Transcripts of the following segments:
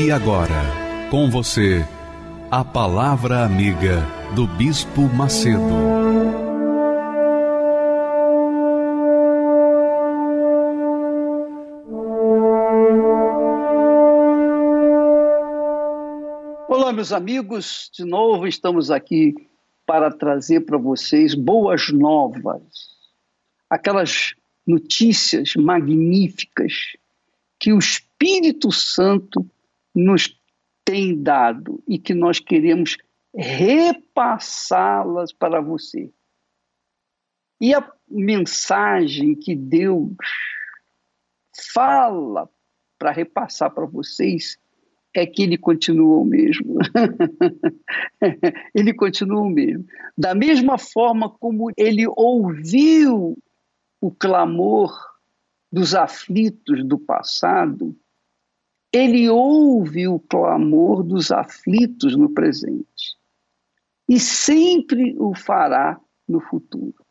E agora, com você, a Palavra Amiga do Bispo Macedo. Olá, meus amigos, de novo estamos aqui para trazer para vocês boas novas, aquelas notícias magníficas que o Espírito Santo nos tem dado e que nós queremos repassá-las para você. E a mensagem que Deus fala para repassar para vocês é que ele continua o mesmo. ele continua o mesmo. Da mesma forma como ele ouviu o clamor dos aflitos do passado, ele ouve o clamor dos aflitos no presente e sempre o fará no futuro.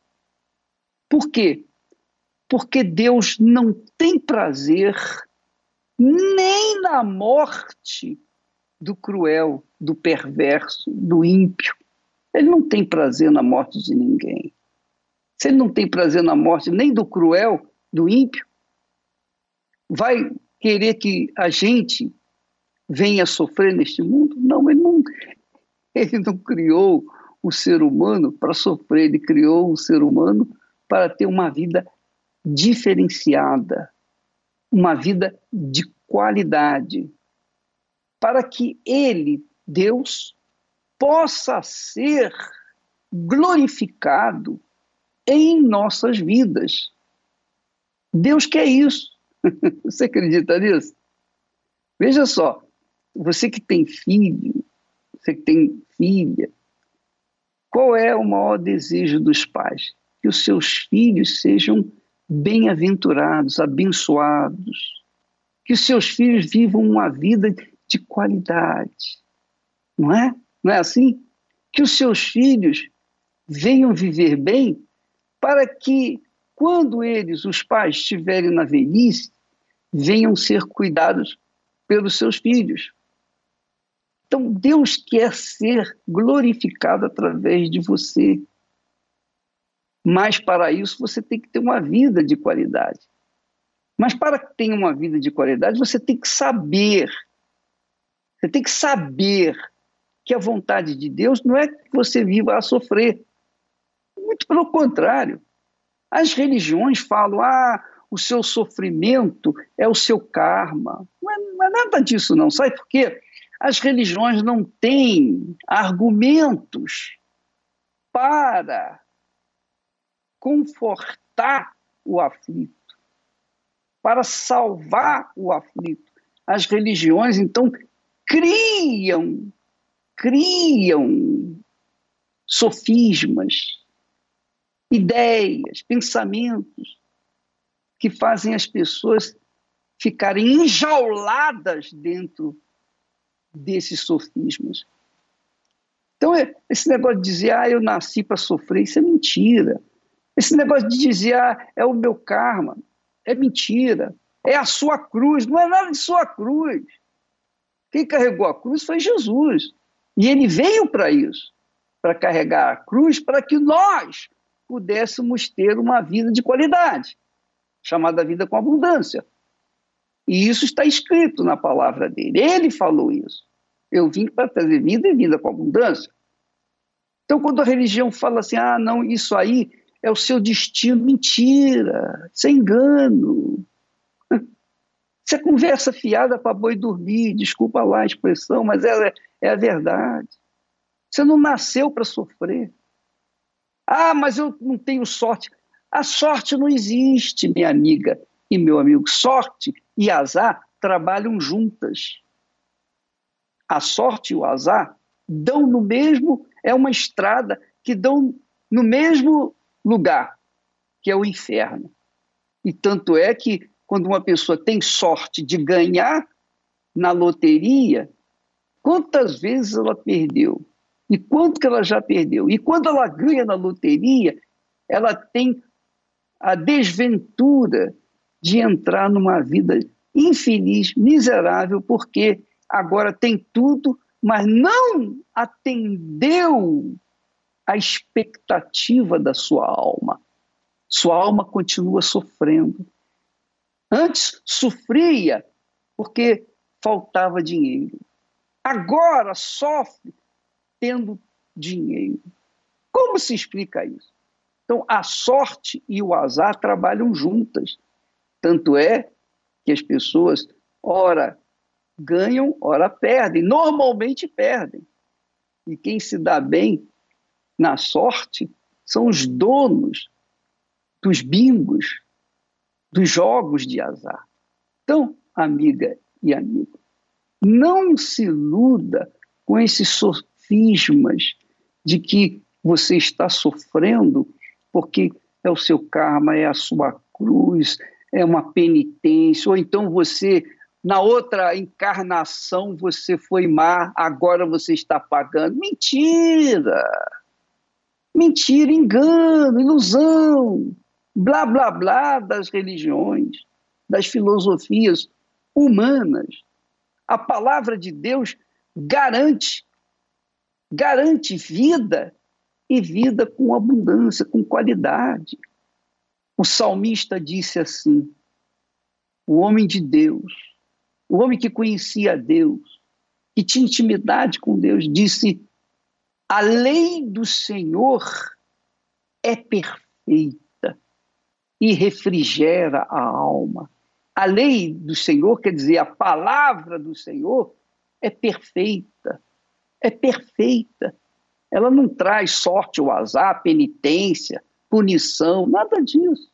Por quê? Porque Deus não tem prazer nem na morte do cruel, do perverso, do ímpio. Ele não tem prazer na morte de ninguém. Se ele não tem prazer na morte nem do cruel, do ímpio, vai querer que a gente venha sofrer neste mundo? Não, ele não, ele não criou o ser humano para sofrer, ele criou o ser humano para ter uma vida diferenciada, uma vida de qualidade, para que ele, Deus, possa ser glorificado em nossas vidas. Deus quer isso. Você acredita nisso? Veja só, você que tem filho, você que tem filha, qual é o maior desejo dos pais? Que os seus filhos sejam bem-aventurados, abençoados, que os seus filhos vivam uma vida de qualidade, não é? Não é assim? Que os seus filhos venham viver bem para que quando eles, os pais, estiverem na velhice, venham ser cuidados pelos seus filhos. Então, Deus quer ser glorificado através de você. Mas, para isso, você tem que ter uma vida de qualidade. Mas, para que tenha uma vida de qualidade, você tem que saber. Você tem que saber que a vontade de Deus não é que você viva a sofrer. Muito pelo contrário. As religiões falam, ah, o seu sofrimento é o seu karma. Não é, não é nada disso, não. Sabe por quê? As religiões não têm argumentos para confortar o aflito, para salvar o aflito. As religiões, então, criam, criam sofismas, ideias, pensamentos que fazem as pessoas ficarem enjauladas dentro desses sofismas. Então, é, esse negócio de dizer, ah, eu nasci para sofrer, isso é mentira. Esse negócio de dizer, ah, é o meu karma, é mentira. É a sua cruz, não é nada de sua cruz. Quem carregou a cruz foi Jesus. E ele veio para isso, para carregar a cruz, para que nós pudéssemos ter uma vida de qualidade, chamada vida com abundância. E isso está escrito na palavra dele. Ele falou isso. Eu vim para trazer vida e vida com abundância. Então, quando a religião fala assim, ah, não, isso aí é o seu destino, mentira, isso é engano. Isso é conversa fiada para boi dormir, desculpa lá a expressão, mas ela é, é a verdade. Você não nasceu para sofrer. Ah, mas eu não tenho sorte. A sorte não existe, minha amiga e meu amigo. Sorte e azar trabalham juntas. A sorte e o azar dão no mesmo, é uma estrada que dão no mesmo lugar, que é o inferno. E tanto é que quando uma pessoa tem sorte de ganhar na loteria, quantas vezes ela perdeu? E quanto que ela já perdeu? E quando ela ganha na loteria, ela tem a desventura de entrar numa vida infeliz, miserável, porque agora tem tudo, mas não atendeu a expectativa da sua alma. Sua alma continua sofrendo. Antes sofria porque faltava dinheiro. Agora sofre tendo dinheiro. Como se explica isso? Então, a sorte e o azar trabalham juntas. Tanto é que as pessoas, ora ganham, ora perdem. Normalmente perdem. E quem se dá bem na sorte são os donos dos bingos, dos jogos de azar. Então, amiga e amigo, não se iluda com esses sofismas de que você está sofrendo porque é o seu karma, é a sua cruz, é uma penitência, ou então você, na outra encarnação, você foi má, agora você está pagando. Mentira! Mentira, engano, ilusão, blá, blá, blá das religiões, das filosofias humanas. A palavra de Deus garante, garante vida e vida com abundância, com qualidade. O salmista disse assim: o homem de Deus, o homem que conhecia Deus, que tinha intimidade com Deus, disse: a lei do Senhor é perfeita e refrigera a alma. A lei do Senhor, quer dizer, a palavra do Senhor, é perfeita. É perfeita ela não traz sorte ou azar, penitência, punição, nada disso.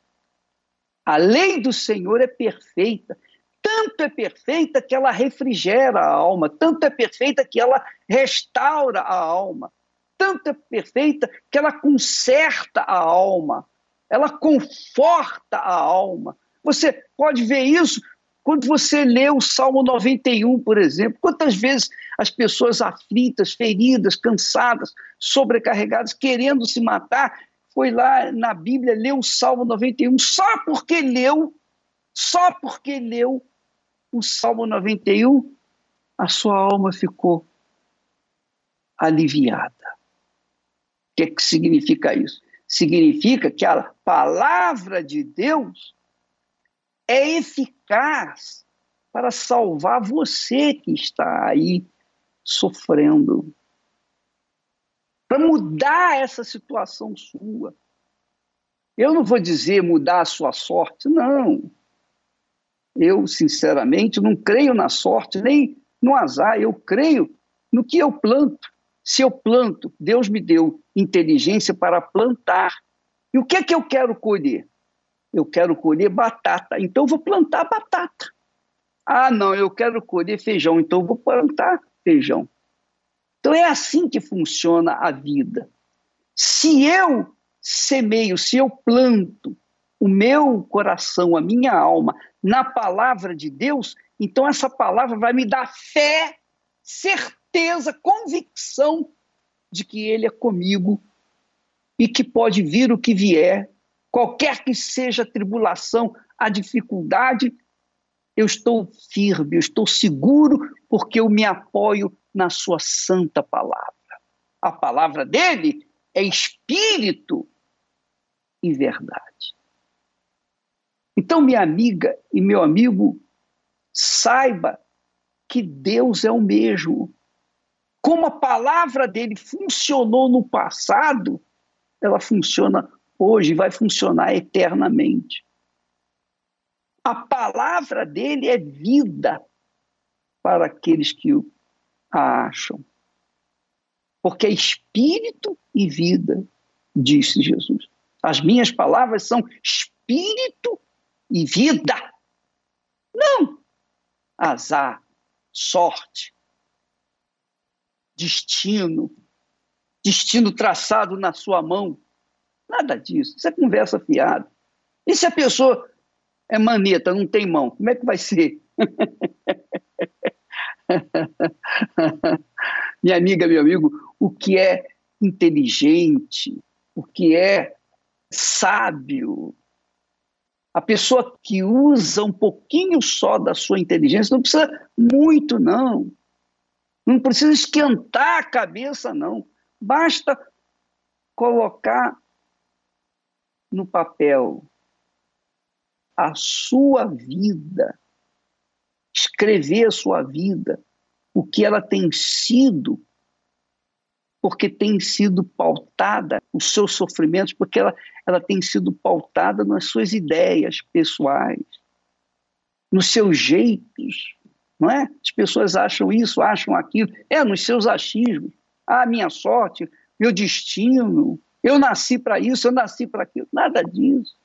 A lei do Senhor é perfeita. Tanto é perfeita que ela refrigera a alma, tanto é perfeita que ela restaura a alma, tanto é perfeita que ela conserta a alma, ela conforta a alma. Você pode ver isso quando você lê o Salmo 91, por exemplo, quantas vezes as pessoas aflitas, feridas, cansadas, sobrecarregadas, querendo se matar, foi lá na Bíblia ler o Salmo 91 só porque leu, só porque leu o Salmo 91, a sua alma ficou aliviada. O que, é que significa isso? Significa que a palavra de Deus é eficaz para salvar você que está aí sofrendo. Para mudar essa situação sua. Eu não vou dizer mudar a sua sorte, não. Eu, sinceramente, não creio na sorte nem no azar, eu creio no que eu planto. Se eu planto, Deus me deu inteligência para plantar. E o que é que eu quero colher? Eu quero colher batata, então vou plantar batata. Ah, não, eu quero colher feijão, então vou plantar feijão. Então é assim que funciona a vida. Se eu semeio, se eu planto o meu coração, a minha alma na palavra de Deus, então essa palavra vai me dar fé, certeza, convicção de que Ele é comigo e que pode vir o que vier, Qualquer que seja a tribulação, a dificuldade, eu estou firme, eu estou seguro, porque eu me apoio na Sua santa palavra. A palavra dele é espírito e verdade. Então, minha amiga e meu amigo, saiba que Deus é o mesmo. Como a palavra dele funcionou no passado, ela funciona hoje vai funcionar eternamente. A palavra dele é vida para aqueles que a acham. Porque é espírito e vida, disse Jesus. As minhas palavras são espírito e vida. Não, azar, sorte, destino, destino traçado na sua mão. Nada disso. Isso é conversa fiada. E se a pessoa é maneta, não tem mão, como é que vai ser? Minha amiga, meu amigo, o que é inteligente, o que é sábio, a pessoa que usa um pouquinho só da sua inteligência, não precisa muito, não. Não precisa esquentar a cabeça, não. Basta colocar no papel a sua vida, escrever a sua vida, o que ela tem sido, porque tem sido pautada, os seus sofrimentos, porque ela, ela tem sido pautada nas suas ideias pessoais, nos seus jeitos, não é? As pessoas acham isso, acham aquilo, é nos seus achismos. Ah, minha sorte, meu destino, eu nasci para isso, eu nasci para aquilo. Nada disso.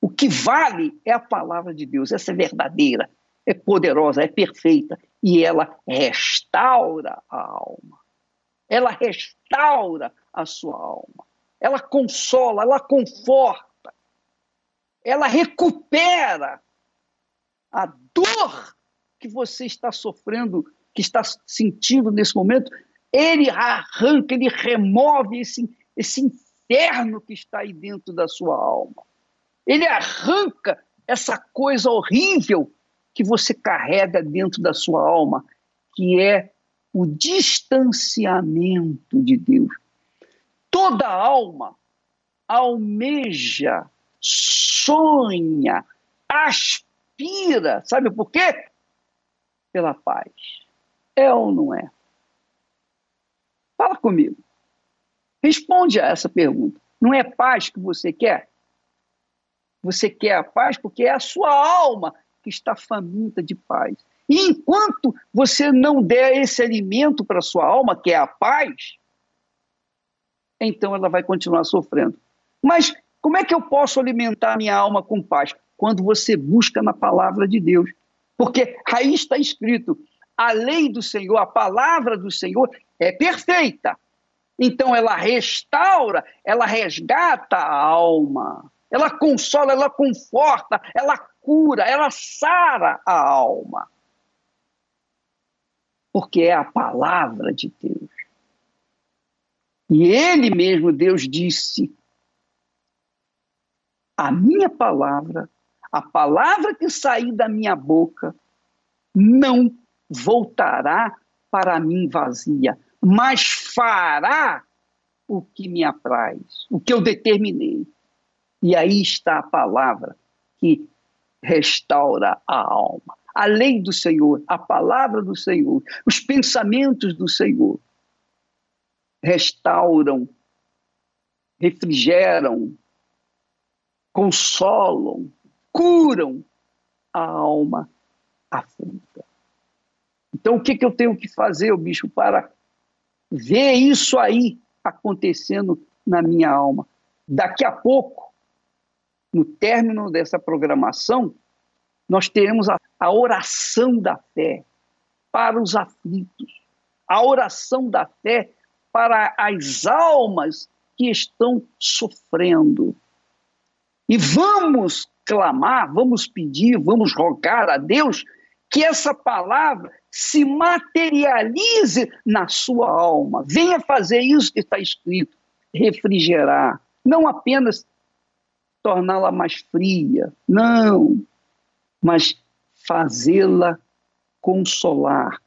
O que vale é a palavra de Deus, essa é verdadeira, é poderosa, é perfeita e ela restaura a alma. Ela restaura a sua alma. Ela consola, ela conforta. Ela recupera a dor que você está sofrendo, que está sentindo nesse momento. Ele arranca, ele remove esse, esse inferno que está aí dentro da sua alma. Ele arranca essa coisa horrível que você carrega dentro da sua alma, que é o distanciamento de Deus. Toda alma almeja, sonha, aspira, sabe por quê? Pela paz. É ou não é? Fala comigo. Responde a essa pergunta. Não é paz que você quer? Você quer a paz porque é a sua alma que está faminta de paz. E enquanto você não der esse alimento para a sua alma, que é a paz, então ela vai continuar sofrendo. Mas como é que eu posso alimentar minha alma com paz? Quando você busca na palavra de Deus. Porque aí está escrito: a lei do Senhor, a palavra do Senhor é perfeita. Então ela restaura, ela resgata a alma, ela consola, ela conforta, ela cura, ela sara a alma. Porque é a palavra de Deus. E ele mesmo, Deus disse: a minha palavra, a palavra que sair da minha boca, não voltará para mim vazia, mas fará o que me apraz, o que eu determinei. E aí está a palavra que restaura a alma. A lei do Senhor, a palavra do Senhor, os pensamentos do Senhor restauram, refrigeram, consolam, curam a alma aflita. Então, o que, que eu tenho que fazer, bicho, para ver isso aí acontecendo na minha alma? Daqui a pouco, no término dessa programação, nós teremos a, a oração da fé para os aflitos, a oração da fé para as almas que estão sofrendo. E vamos clamar, vamos pedir, vamos rogar a Deus que essa palavra se materialize na sua alma. Venha fazer isso que está escrito, refrigerar, não apenas torná-la mais fria, não, mas fazê-la consolar,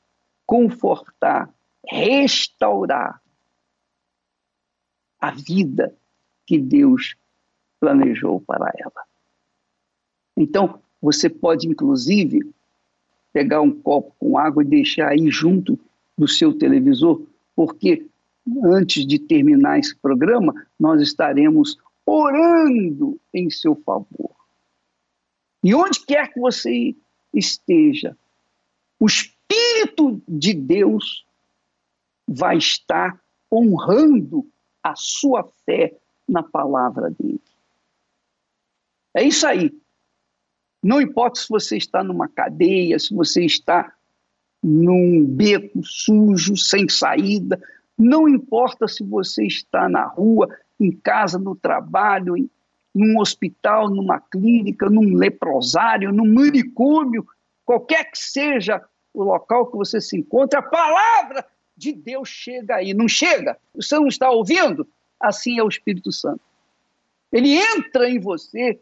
confortar, restaurar a vida que Deus planejou para ela. Então, você pode, inclusive, pegar um copo com água e deixar aí junto do seu televisor, porque antes de terminar esse programa, nós estaremos orando em seu favor. E onde quer que você esteja, o Espírito de Deus vai estar honrando a sua fé na palavra dele. É isso aí. Não importa se você está numa cadeia, se você está num beco sujo, sem saída, não importa se você está na rua, em casa, no trabalho, em, num hospital, numa clínica, num leprosário, num manicômio, qualquer que seja o local que você se encontra, a palavra de Deus chega aí. Não chega? Você não está ouvindo? Assim é o Espírito Santo. Ele entra em você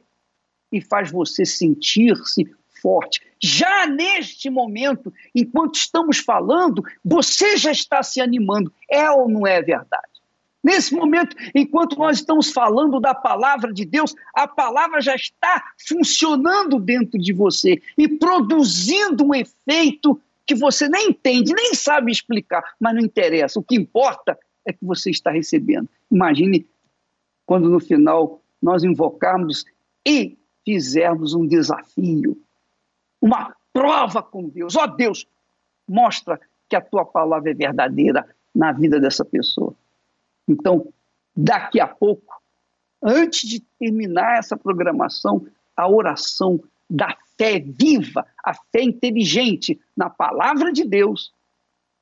e faz você sentir-se forte. Já neste momento, enquanto estamos falando, você já está se animando. É ou não é verdade? Nesse momento, enquanto nós estamos falando da palavra de Deus, a palavra já está funcionando dentro de você e produzindo um efeito que você nem entende, nem sabe explicar, mas não interessa. O que importa é que você está recebendo. Imagine quando no final nós invocarmos e fizermos um desafio, uma prova com Deus. Ó oh, Deus, mostra que a tua palavra é verdadeira na vida dessa pessoa. Então, daqui a pouco, antes de terminar essa programação, a oração da fé viva, a fé inteligente na palavra de Deus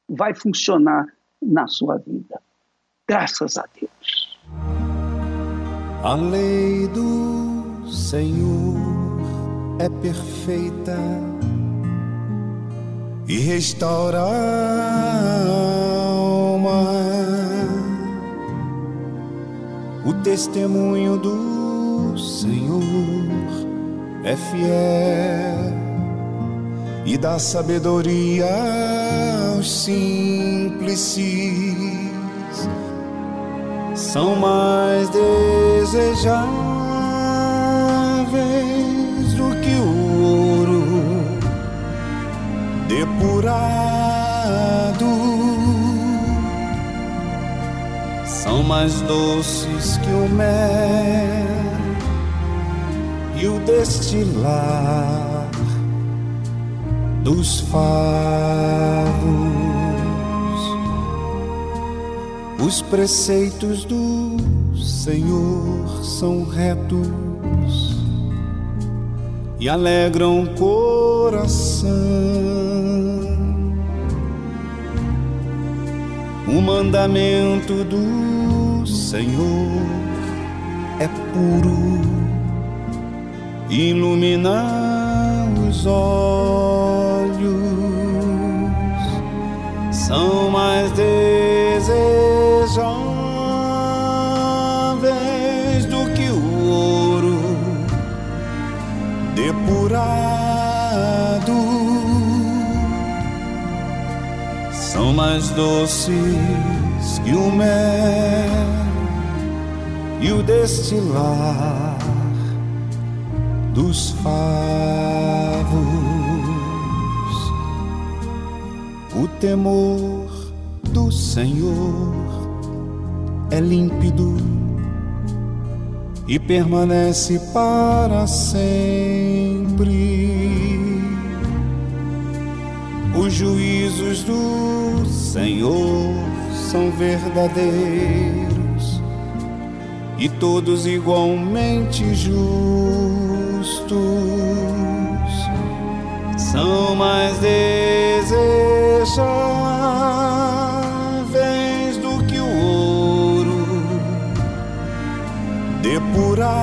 vai funcionar na sua vida. Graças a Deus. A lei do Senhor é perfeita e restaura a alma o testemunho do Senhor é fiel e dá sabedoria aos simples. São mais desejáveis depurado são mais doces que o mel e o destilar dos favos. Os preceitos do Senhor são retos e alegram o coração. O mandamento do Senhor é puro, ilumina os olhos, são mais desejáveis são mais doces que o mel e o destilar dos favos. O temor do Senhor é límpido e permanece para sempre os juízos do Senhor são verdadeiros e todos igualmente justos. São mais desejáveis do que o ouro depurado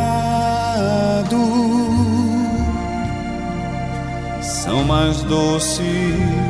são mais doces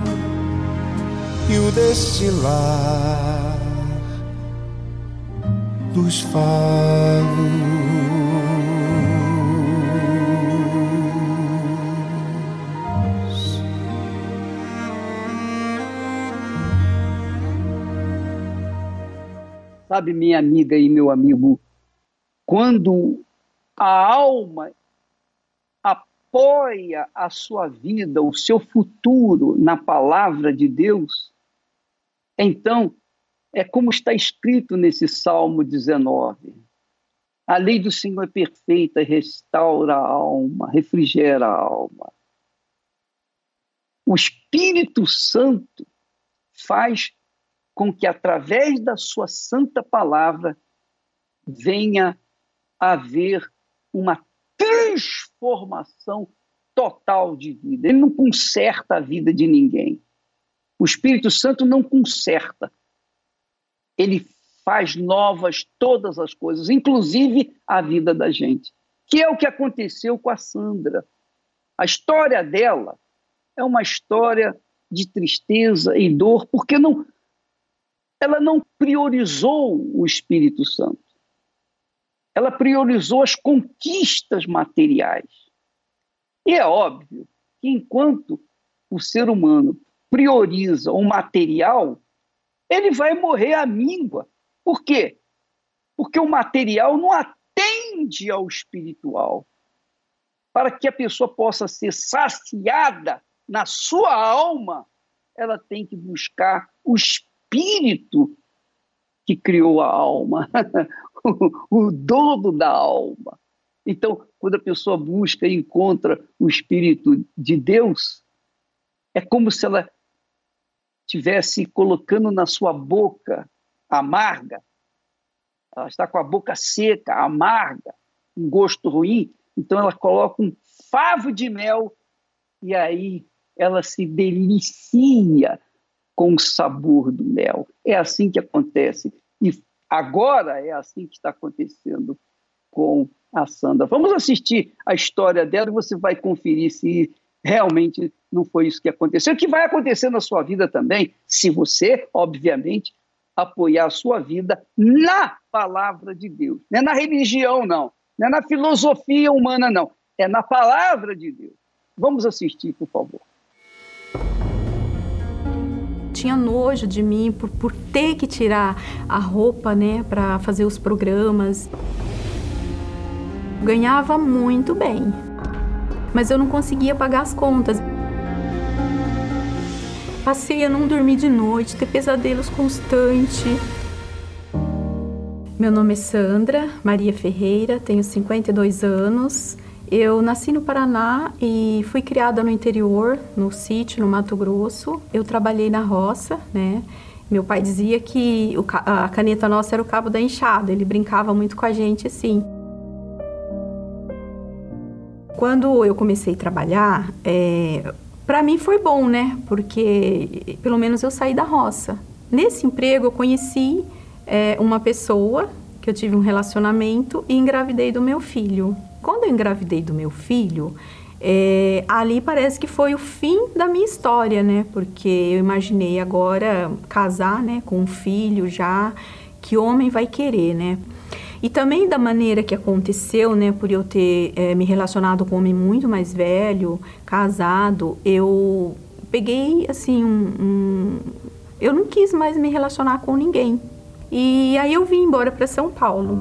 e o destilar dos favos. Sabe, minha amiga e meu amigo, quando a alma apoia a sua vida, o seu futuro na palavra de Deus, então é como está escrito nesse Salmo 19. A lei do Senhor é perfeita, restaura a alma, refrigera a alma. O Espírito Santo faz com que, através da sua santa palavra, venha haver uma transformação total de vida. Ele não conserta a vida de ninguém. O Espírito Santo não conserta. Ele faz novas todas as coisas, inclusive a vida da gente. Que é o que aconteceu com a Sandra. A história dela é uma história de tristeza e dor, porque não ela não priorizou o Espírito Santo. Ela priorizou as conquistas materiais. E é óbvio que enquanto o ser humano prioriza o material, ele vai morrer à míngua. Por quê? Porque o material não atende ao espiritual. Para que a pessoa possa ser saciada na sua alma, ela tem que buscar o espírito que criou a alma, o dono da alma. Então, quando a pessoa busca e encontra o espírito de Deus, é como se ela tivesse colocando na sua boca amarga, ela está com a boca seca, amarga, um gosto ruim, então ela coloca um favo de mel e aí ela se delicia com o sabor do mel. É assim que acontece. E agora é assim que está acontecendo com a Sandra. Vamos assistir a história dela e você vai conferir se realmente não foi isso que aconteceu. Que vai acontecer na sua vida também, se você, obviamente, apoiar a sua vida na palavra de Deus. Não é na religião, não. Não é na filosofia humana, não. É na palavra de Deus. Vamos assistir, por favor tinha nojo de mim por, por ter que tirar a roupa, né, para fazer os programas. Ganhava muito bem, mas eu não conseguia pagar as contas. Passei a não dormir de noite, ter pesadelos constantes. Meu nome é Sandra Maria Ferreira, tenho 52 anos. Eu nasci no Paraná e fui criada no interior, no sítio, no Mato Grosso. Eu trabalhei na roça, né? Meu pai dizia que a caneta nossa era o cabo da enxada, ele brincava muito com a gente assim. Quando eu comecei a trabalhar, é, para mim foi bom, né? Porque pelo menos eu saí da roça. Nesse emprego eu conheci é, uma pessoa que eu tive um relacionamento e engravidei do meu filho. Quando eu engravidei do meu filho, é, ali parece que foi o fim da minha história, né? Porque eu imaginei agora casar, né, com um filho já, que homem vai querer, né? E também da maneira que aconteceu, né, por eu ter é, me relacionado com um homem muito mais velho, casado, eu peguei assim um, um, eu não quis mais me relacionar com ninguém. E aí eu vim embora para São Paulo.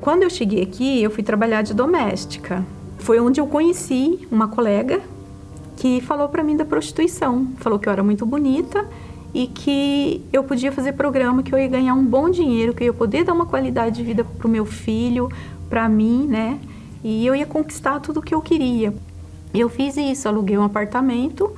Quando eu cheguei aqui, eu fui trabalhar de doméstica. Foi onde eu conheci uma colega que falou para mim da prostituição. Falou que eu era muito bonita e que eu podia fazer programa, que eu ia ganhar um bom dinheiro, que eu ia poder dar uma qualidade de vida para o meu filho, para mim, né? E eu ia conquistar tudo o que eu queria. Eu fiz isso, aluguei um apartamento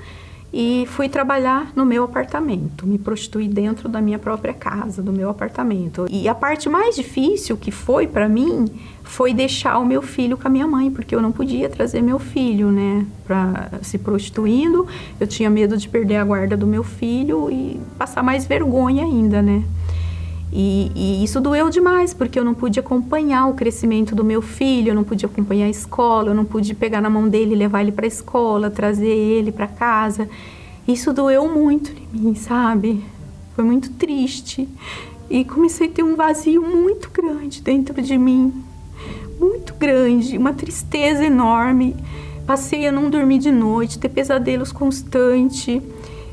e fui trabalhar no meu apartamento, me prostituí dentro da minha própria casa, do meu apartamento. E a parte mais difícil que foi para mim foi deixar o meu filho com a minha mãe, porque eu não podia trazer meu filho, né, para se prostituindo. Eu tinha medo de perder a guarda do meu filho e passar mais vergonha ainda, né? E, e, isso doeu demais, porque eu não pude acompanhar o crescimento do meu filho, eu não pude acompanhar a escola, eu não pude pegar na mão dele levar ele para a escola, trazer ele para casa. Isso doeu muito em mim, sabe? Foi muito triste. E comecei a ter um vazio muito grande dentro de mim. Muito grande, uma tristeza enorme. Passei a não dormir de noite, ter pesadelos constantes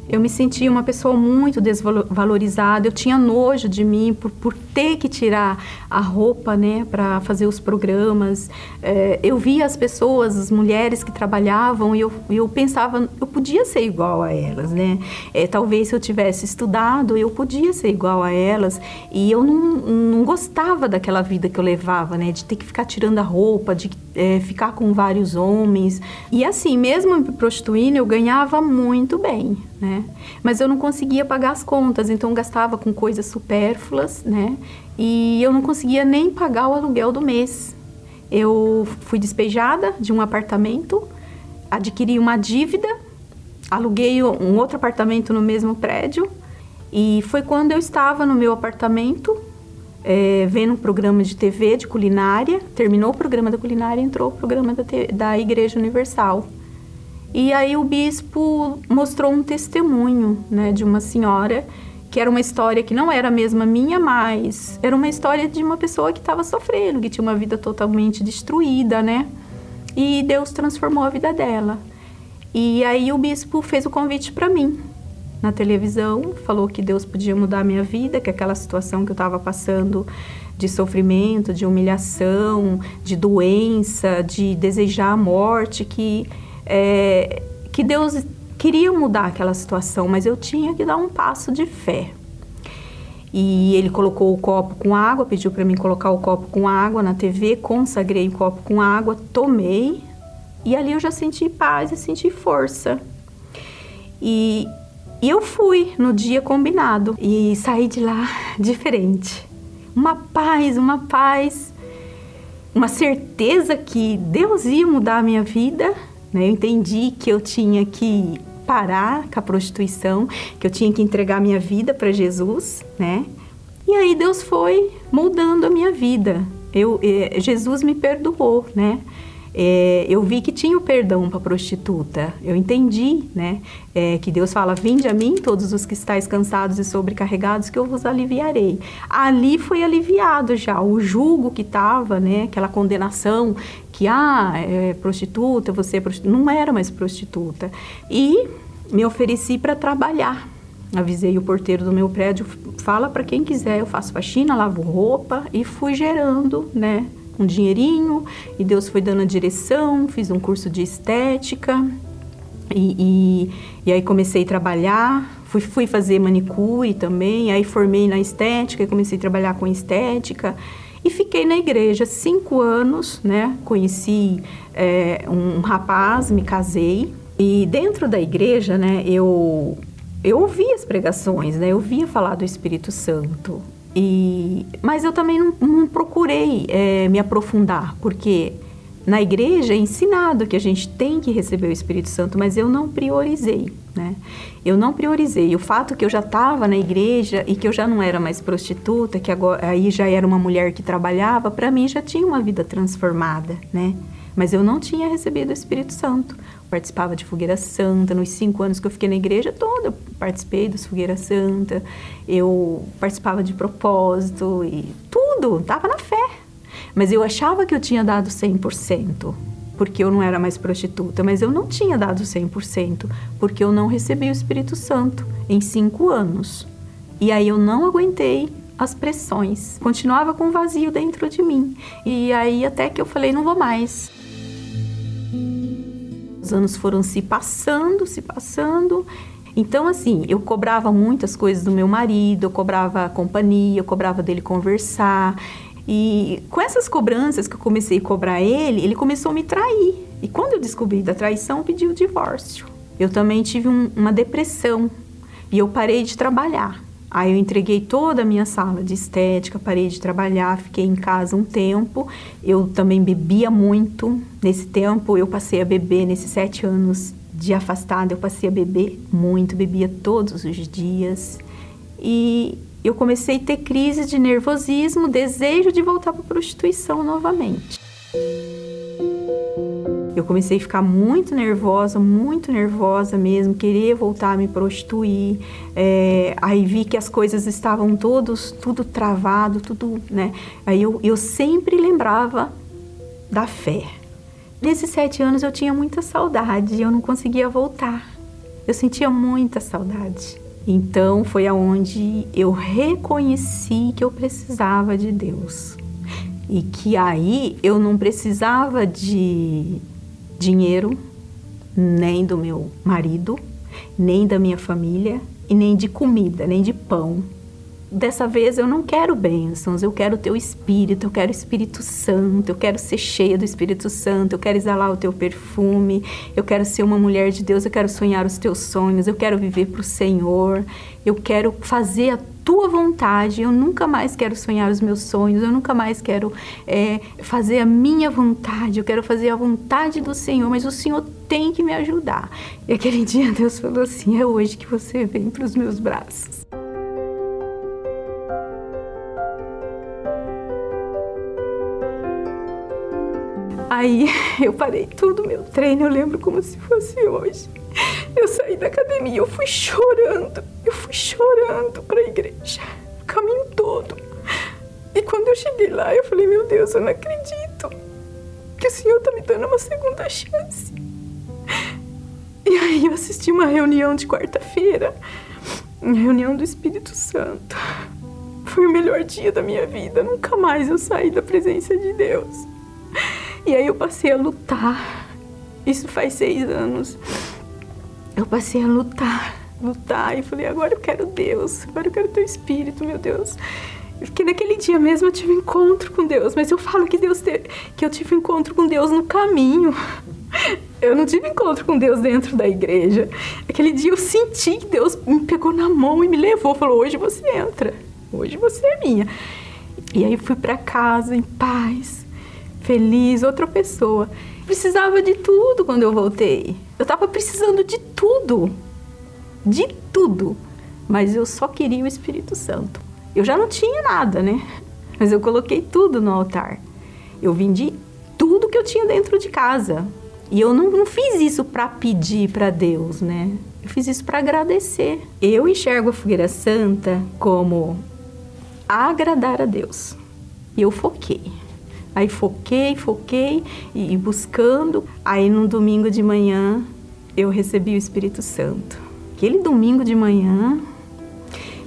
Eu me sentia uma pessoa muito desvalorizada. Eu tinha nojo de mim por, por ter que tirar a roupa, né, para fazer os programas. É, eu via as pessoas, as mulheres que trabalhavam, e eu, eu pensava, eu podia ser igual a elas, né? É, talvez se eu tivesse estudado, eu podia ser igual a elas. E eu não, não gostava daquela vida que eu levava, né, de ter que ficar tirando a roupa, de é, ficar com vários homens. E assim, mesmo me prostituindo, eu ganhava muito bem né? Mas eu não conseguia pagar as contas, então gastava com coisas supérfluas, né? E eu não conseguia nem pagar o aluguel do mês. Eu fui despejada de um apartamento, adquiri uma dívida, aluguei um outro apartamento no mesmo prédio e foi quando eu estava no meu apartamento é, vendo um programa de TV de culinária, terminou o programa da culinária, entrou o programa da, da Igreja Universal. E aí o bispo mostrou um testemunho, né, de uma senhora que era uma história que não era a mesma minha, mas era uma história de uma pessoa que estava sofrendo, que tinha uma vida totalmente destruída, né? E Deus transformou a vida dela. E aí o bispo fez o convite para mim na televisão, falou que Deus podia mudar a minha vida, que aquela situação que eu estava passando de sofrimento, de humilhação, de doença, de desejar a morte, que é, que Deus queria mudar aquela situação, mas eu tinha que dar um passo de fé. E ele colocou o copo com água, pediu para mim colocar o copo com água na TV, consagrei o copo com água, tomei e ali eu já senti paz e senti força. E, e eu fui no dia combinado e saí de lá diferente. Uma paz, uma paz, uma certeza que Deus ia mudar a minha vida né? Eu entendi que eu tinha que parar com a prostituição, que eu tinha que entregar minha vida para Jesus, né? E aí Deus foi moldando a minha vida. Eu, eh, Jesus me perdoou, né? É, eu vi que tinha o perdão para prostituta. Eu entendi, né? É, que Deus fala: Vinde a mim, todos os que estáis cansados e sobrecarregados, que eu vos aliviarei. Ali foi aliviado já o julgo que estava, né? Aquela condenação que, ah, é prostituta, você é prostituta. Não era mais prostituta. E me ofereci para trabalhar. Avisei o porteiro do meu prédio, fala para quem quiser, eu faço faxina, lavo roupa e fui gerando, né, um dinheirinho e Deus foi dando a direção, fiz um curso de estética e, e, e aí comecei a trabalhar, fui, fui fazer manicure também, aí formei na estética e comecei a trabalhar com estética e fiquei na igreja cinco anos, né? Conheci é, um rapaz, me casei e dentro da igreja, né? Eu eu ouvia as pregações, né? Eu via falar do Espírito Santo. E, mas eu também não, não procurei é, me aprofundar, porque na igreja é ensinado que a gente tem que receber o Espírito Santo, mas eu não priorizei, né? Eu não priorizei. O fato que eu já estava na igreja e que eu já não era mais prostituta, que agora aí já era uma mulher que trabalhava, para mim já tinha uma vida transformada, né? Mas eu não tinha recebido o Espírito Santo participava de fogueira santa. Nos cinco anos que eu fiquei na igreja toda, eu participei das fogueira santa. Eu participava de propósito e tudo, tava na fé. Mas eu achava que eu tinha dado 100%, porque eu não era mais prostituta. Mas eu não tinha dado 100%, porque eu não recebi o Espírito Santo em cinco anos. E aí eu não aguentei as pressões. Continuava com um vazio dentro de mim. E aí até que eu falei, não vou mais. Os anos foram se passando, se passando. Então, assim, eu cobrava muitas coisas do meu marido, eu cobrava companhia, eu cobrava dele conversar. E com essas cobranças que eu comecei a cobrar ele, ele começou a me trair. E quando eu descobri da traição, pedi o divórcio. Eu também tive um, uma depressão e eu parei de trabalhar. Aí eu entreguei toda a minha sala de estética, parei de trabalhar, fiquei em casa um tempo. Eu também bebia muito. Nesse tempo eu passei a beber, nesses sete anos de afastada, eu passei a beber muito, bebia todos os dias. E eu comecei a ter crise de nervosismo, desejo de voltar para a prostituição novamente eu comecei a ficar muito nervosa, muito nervosa mesmo, querer voltar a me prostituir. É, aí vi que as coisas estavam todos, tudo travado, tudo, né? Aí eu, eu sempre lembrava da fé. Nesses sete anos eu tinha muita saudade, eu não conseguia voltar. Eu sentia muita saudade. Então foi aonde eu reconheci que eu precisava de Deus. E que aí eu não precisava de dinheiro, nem do meu marido, nem da minha família, e nem de comida, nem de pão dessa vez eu não quero bênçãos, eu quero o teu espírito, eu quero o Espírito Santo, eu quero ser cheia do Espírito Santo, eu quero exalar o teu perfume, eu quero ser uma mulher de Deus, eu quero sonhar os teus sonhos, eu quero viver para o Senhor, eu quero fazer a tua vontade, eu nunca mais quero sonhar os meus sonhos, eu nunca mais quero é, fazer a minha vontade, eu quero fazer a vontade do Senhor, mas o Senhor tem que me ajudar. E aquele dia Deus falou assim: é hoje que você vem para os meus braços. Aí eu parei tudo meu treino, eu lembro como se fosse hoje. Eu saí da academia, eu fui chorando, eu fui chorando para a igreja, o caminho todo. E quando eu cheguei lá, eu falei: Meu Deus, eu não acredito que o Senhor está me dando uma segunda chance. E aí eu assisti uma reunião de quarta-feira, uma reunião do Espírito Santo. Foi o melhor dia da minha vida, nunca mais eu saí da presença de Deus. E aí eu passei a lutar. Isso faz seis anos. Eu passei a lutar, lutar. E falei, agora eu quero Deus. Agora eu quero teu espírito, meu Deus. Porque naquele dia mesmo eu tive um encontro com Deus. Mas eu falo que Deus te... que eu tive um encontro com Deus no caminho. Eu não tive encontro com Deus dentro da igreja. Aquele dia eu senti que Deus me pegou na mão e me levou. Falou: hoje você entra. Hoje você é minha. E aí fui para casa em paz feliz, outra pessoa. Precisava de tudo quando eu voltei. Eu estava precisando de tudo. De tudo. Mas eu só queria o Espírito Santo. Eu já não tinha nada, né? Mas eu coloquei tudo no altar. Eu vendi tudo que eu tinha dentro de casa. E eu não, não fiz isso para pedir para Deus, né? Eu fiz isso para agradecer. Eu enxergo a fogueira santa como agradar a Deus. E eu foquei. Aí foquei, foquei e, e buscando. Aí no domingo de manhã eu recebi o Espírito Santo. Aquele domingo de manhã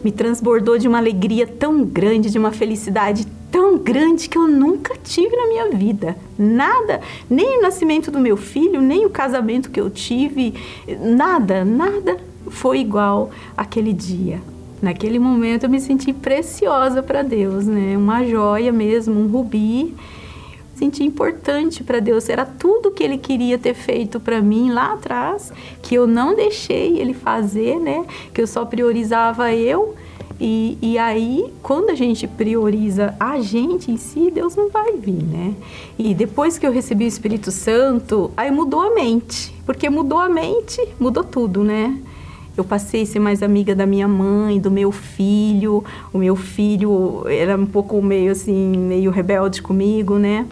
me transbordou de uma alegria tão grande, de uma felicidade tão grande que eu nunca tive na minha vida. Nada, nem o nascimento do meu filho, nem o casamento que eu tive, nada, nada foi igual aquele dia. Naquele momento eu me senti preciosa para Deus, né? Uma joia mesmo, um rubi senti importante para Deus. Era tudo que Ele queria ter feito para mim lá atrás, que eu não deixei Ele fazer, né? Que eu só priorizava eu. E, e aí, quando a gente prioriza a gente em si, Deus não vai vir, né? E depois que eu recebi o Espírito Santo, aí mudou a mente. Porque mudou a mente, mudou tudo, né? Eu passei a ser mais amiga da minha mãe, do meu filho. O meu filho era um pouco meio assim, meio rebelde comigo, né?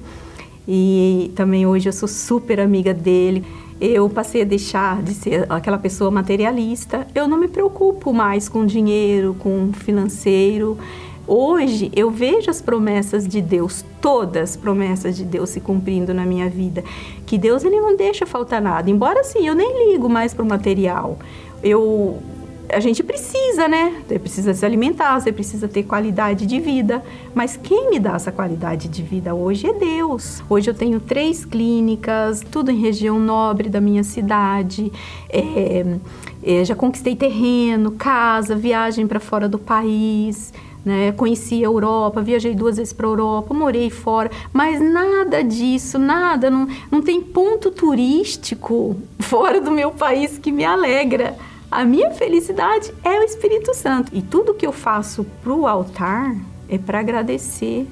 E também hoje eu sou super amiga dele. Eu passei a deixar de ser aquela pessoa materialista. Eu não me preocupo mais com dinheiro, com financeiro. Hoje eu vejo as promessas de Deus, todas as promessas de Deus se cumprindo na minha vida. Que Deus ele não deixa faltar nada. Embora sim, eu nem ligo mais para o material. Eu a gente precisa, né? Você precisa se alimentar, você precisa ter qualidade de vida. Mas quem me dá essa qualidade de vida hoje é Deus. Hoje eu tenho três clínicas, tudo em região nobre da minha cidade. É, é, já conquistei terreno, casa, viagem para fora do país. Né? Conheci a Europa, viajei duas vezes para a Europa, morei fora, mas nada disso, nada, não, não tem ponto turístico fora do meu país que me alegra. A minha felicidade é o Espírito Santo. E tudo que eu faço para o altar é para agradecer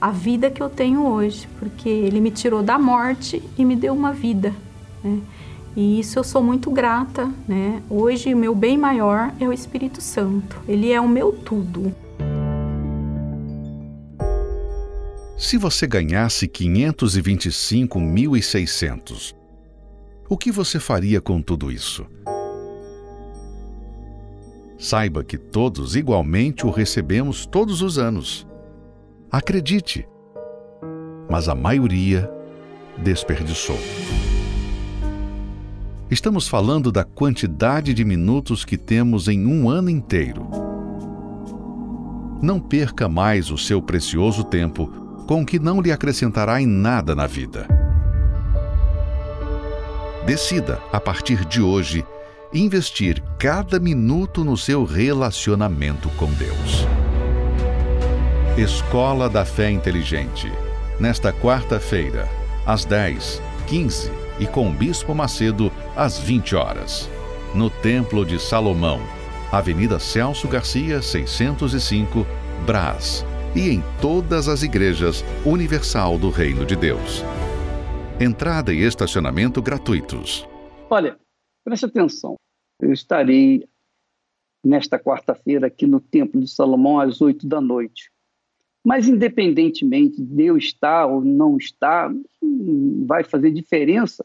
a vida que eu tenho hoje, porque Ele me tirou da morte e me deu uma vida. Né? E isso eu sou muito grata. Né? Hoje, o meu bem maior é o Espírito Santo. Ele é o meu tudo. Se você ganhasse 525.600, o que você faria com tudo isso? Saiba que todos igualmente o recebemos todos os anos. Acredite, mas a maioria desperdiçou. Estamos falando da quantidade de minutos que temos em um ano inteiro. Não perca mais o seu precioso tempo com o que não lhe acrescentará em nada na vida. Decida, a partir de hoje, investir cada minuto no seu relacionamento com Deus. Escola da Fé Inteligente. Nesta quarta-feira, às 10, 15 e com o Bispo Macedo, às 20 horas. No Templo de Salomão, Avenida Celso Garcia, 605, Brás. E em todas as igrejas Universal do Reino de Deus. Entrada e estacionamento gratuitos. Olha, preste atenção. Eu estarei nesta quarta-feira aqui no Templo de Salomão às 8 da noite. Mas, independentemente de eu estar ou não estar, vai fazer diferença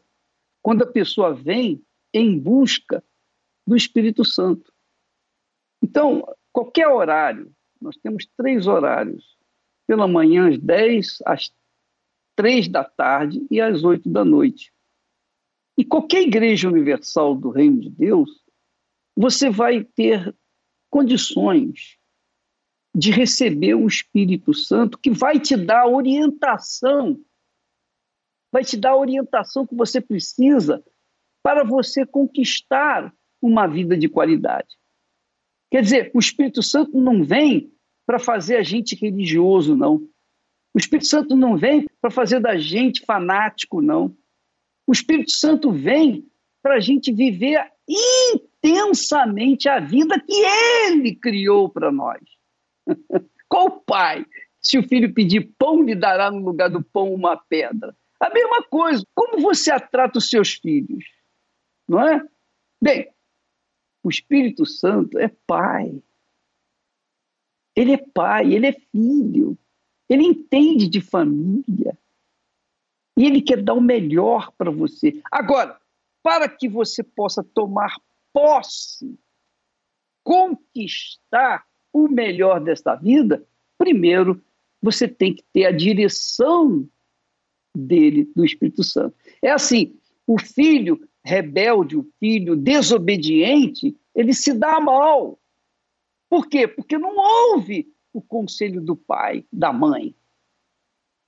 quando a pessoa vem em busca do Espírito Santo. Então, qualquer horário, nós temos três horários: pela manhã, às 10, às 3 da tarde e às 8 da noite. E qualquer igreja universal do Reino de Deus, você vai ter condições de receber o Espírito Santo que vai te dar orientação, vai te dar a orientação que você precisa para você conquistar uma vida de qualidade. Quer dizer, o Espírito Santo não vem para fazer a gente religioso, não. O Espírito Santo não vem para fazer da gente fanático, não. O Espírito Santo vem para a gente viver intensamente a vida que Ele criou para nós. Qual pai? Se o filho pedir pão, lhe dará no lugar do pão uma pedra. A mesma coisa. Como você trata os seus filhos? Não é? Bem, o Espírito Santo é pai. Ele é pai, ele é filho. Ele entende de família. E ele quer dar o melhor para você. Agora, para que você possa tomar posse, conquistar o melhor desta vida, primeiro você tem que ter a direção dele, do Espírito Santo. É assim: o filho rebelde, o filho desobediente, ele se dá mal. Por quê? Porque não ouve o conselho do pai, da mãe.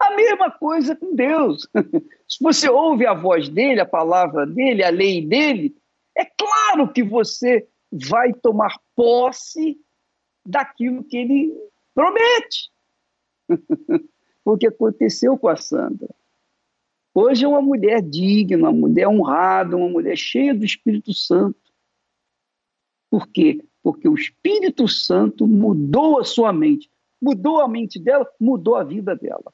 A mesma coisa com Deus. Se você ouve a voz dele, a palavra dele, a lei dele, é claro que você vai tomar posse daquilo que ele promete. o que aconteceu com a Sandra. Hoje é uma mulher digna, uma mulher honrada, uma mulher cheia do Espírito Santo. Por quê? Porque o Espírito Santo mudou a sua mente. Mudou a mente dela, mudou a vida dela.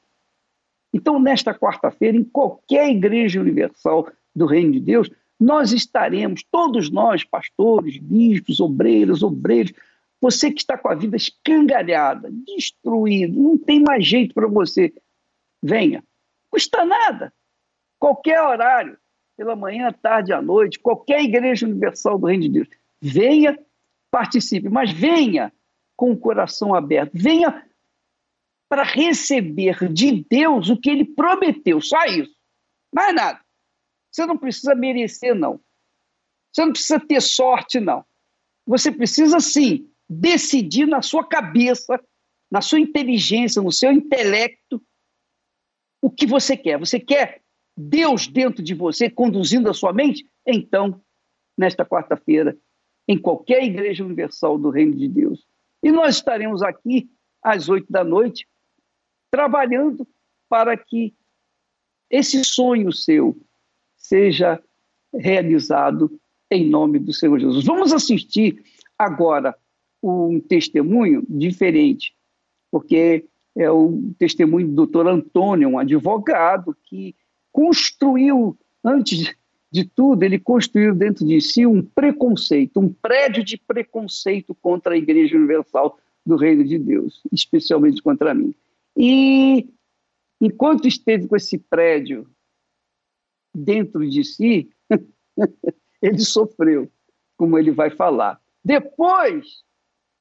Então, nesta quarta-feira, em qualquer igreja universal do Reino de Deus, nós estaremos, todos nós, pastores, bispos, obreiros, obreiros, você que está com a vida escangalhada, destruída, não tem mais jeito para você, venha. Custa nada. Qualquer horário, pela manhã, tarde, à noite, qualquer igreja universal do Reino de Deus, venha, participe, mas venha com o coração aberto, venha para receber de Deus o que ele prometeu, só isso. Mais nada. Você não precisa merecer, não. Você não precisa ter sorte, não. Você precisa, sim, decidir na sua cabeça, na sua inteligência, no seu intelecto, o que você quer. Você quer Deus dentro de você, conduzindo a sua mente? Então, nesta quarta-feira, em qualquer igreja universal do Reino de Deus. E nós estaremos aqui às oito da noite, trabalhando para que esse sonho seu seja realizado em nome do Senhor Jesus. Vamos assistir agora um testemunho diferente, porque é o testemunho do doutor Antônio, um advogado que construiu, antes de tudo, ele construiu dentro de si um preconceito, um prédio de preconceito contra a Igreja Universal do Reino de Deus, especialmente contra mim. E enquanto esteve com esse prédio dentro de si, ele sofreu, como ele vai falar. Depois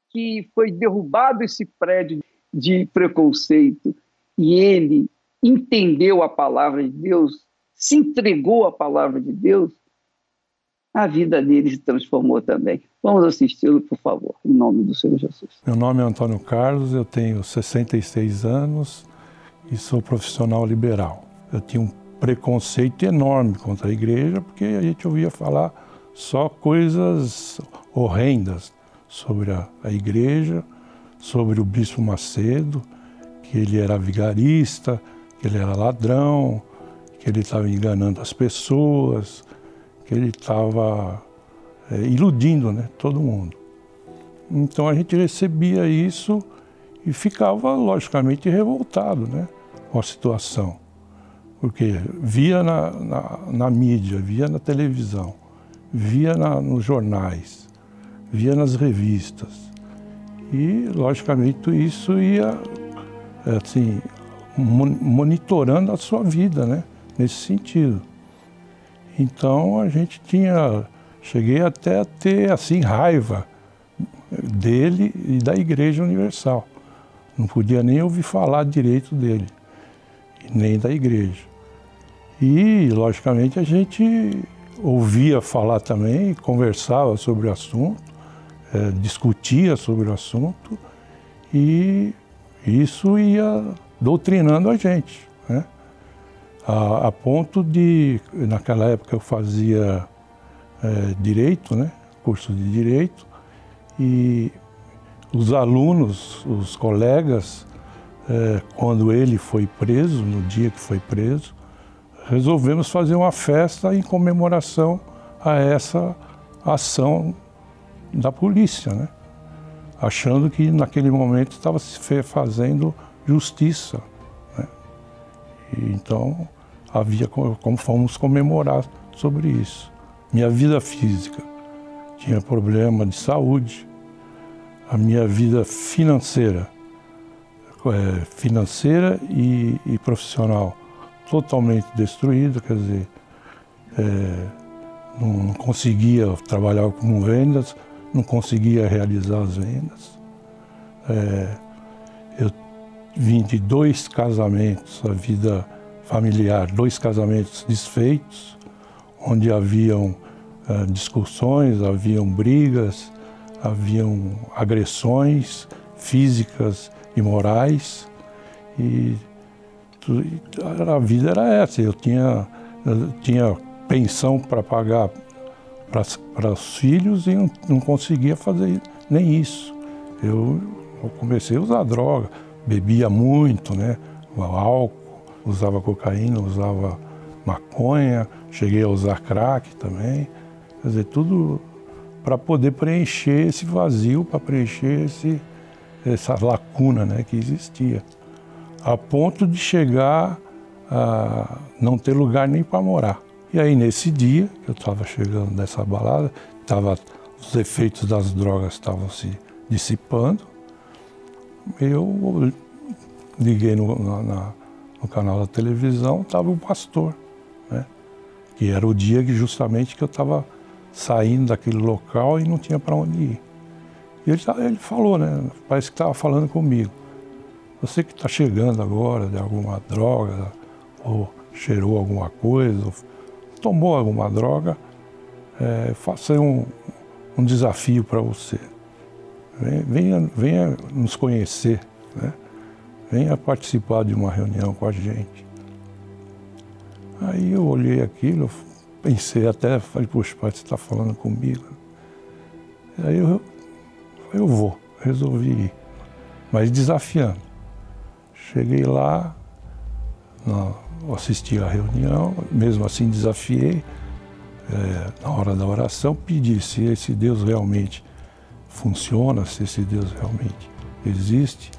que foi derrubado esse prédio de preconceito e ele entendeu a palavra de Deus, se entregou à palavra de Deus, a vida dele se transformou também. Vamos assisti-lo, por favor, em nome do Senhor Jesus. Meu nome é Antônio Carlos, eu tenho 66 anos e sou profissional liberal. Eu tinha um preconceito enorme contra a igreja, porque a gente ouvia falar só coisas horrendas sobre a, a igreja, sobre o bispo Macedo, que ele era vigarista, que ele era ladrão, que ele estava enganando as pessoas, que ele estava é, iludindo né, todo mundo. Então a gente recebia isso e ficava, logicamente, revoltado né, com a situação. Porque via na, na, na mídia, via na televisão, via na, nos jornais, via nas revistas. E, logicamente, isso ia assim, monitorando a sua vida, né? Nesse sentido. Então a gente tinha, cheguei até a ter assim raiva dele e da Igreja Universal. Não podia nem ouvir falar direito dele, nem da igreja. E, logicamente, a gente ouvia falar também, conversava sobre o assunto, é, discutia sobre o assunto e isso ia doutrinando a gente? A, a, ponto de, naquela época eu fazia é, direito, né? curso de direito, e os alunos, os colegas, é, quando ele foi preso, no dia que foi preso, resolvemos fazer uma festa em comemoração a essa ação da polícia, né? achando que naquele momento estava se fazendo justiça. Então havia como fomos comemorar sobre isso. Minha vida física tinha problema de saúde, a minha vida financeira, é, financeira e, e, profissional totalmente destruída, quer dizer, é, não conseguia trabalhar com vendas, não conseguia realizar as vendas. É, eu vim de dois casamentos, a vida familiar, dois casamentos desfeitos, onde haviam é, discussões, haviam brigas, haviam agressões físicas e morais. E a vida era essa. Eu tinha, eu tinha pensão para pagar para os filhos e não, não, conseguia fazer nem isso. Eu, comecei a usar droga, bebia muito, né? O álcool, usava cocaína, usava maconha, cheguei a usar crack também. Quer dizer, tudo para poder preencher esse vazio, para preencher esse, essa lacuna né, que existia. A ponto de chegar a não ter lugar nem para morar. E aí nesse dia, eu estava chegando nessa balada, tava, os efeitos das drogas estavam se dissipando, eu liguei no, na, no canal da televisão, estava o pastor, né? que era o dia que justamente que eu estava saindo daquele local e não tinha para onde ir. E ele, ele falou, né? Parece que estava falando comigo. Você que está chegando agora de alguma droga, ou cheirou alguma coisa, ou tomou alguma droga, é, faça um, um desafio para você. Venha, venha nos conhecer, né? venha participar de uma reunião com a gente. Aí eu olhei aquilo, pensei até, falei, poxa, pai, você está falando comigo. Aí eu, eu vou, resolvi ir, mas desafiando. Cheguei lá, assisti à reunião, mesmo assim desafiei, é, na hora da oração, pedi se esse Deus realmente funciona, se esse Deus realmente existe,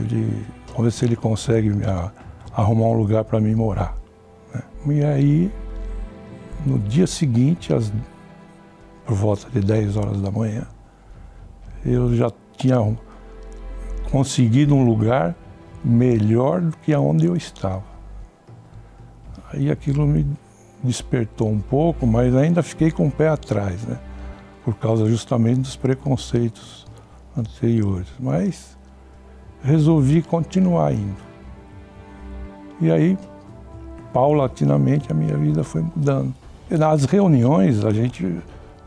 ele, vamos ver se ele consegue me arrumar um lugar para mim morar. Né? E aí, no dia seguinte, às, por volta de 10 horas da manhã, eu já tinha conseguido um lugar melhor do que aonde eu estava. Aí aquilo me despertou um pouco, mas ainda fiquei com o pé atrás, né? Por causa justamente dos preconceitos anteriores. Mas resolvi continuar indo. E aí, paulatinamente, a minha vida foi mudando. nas reuniões a gente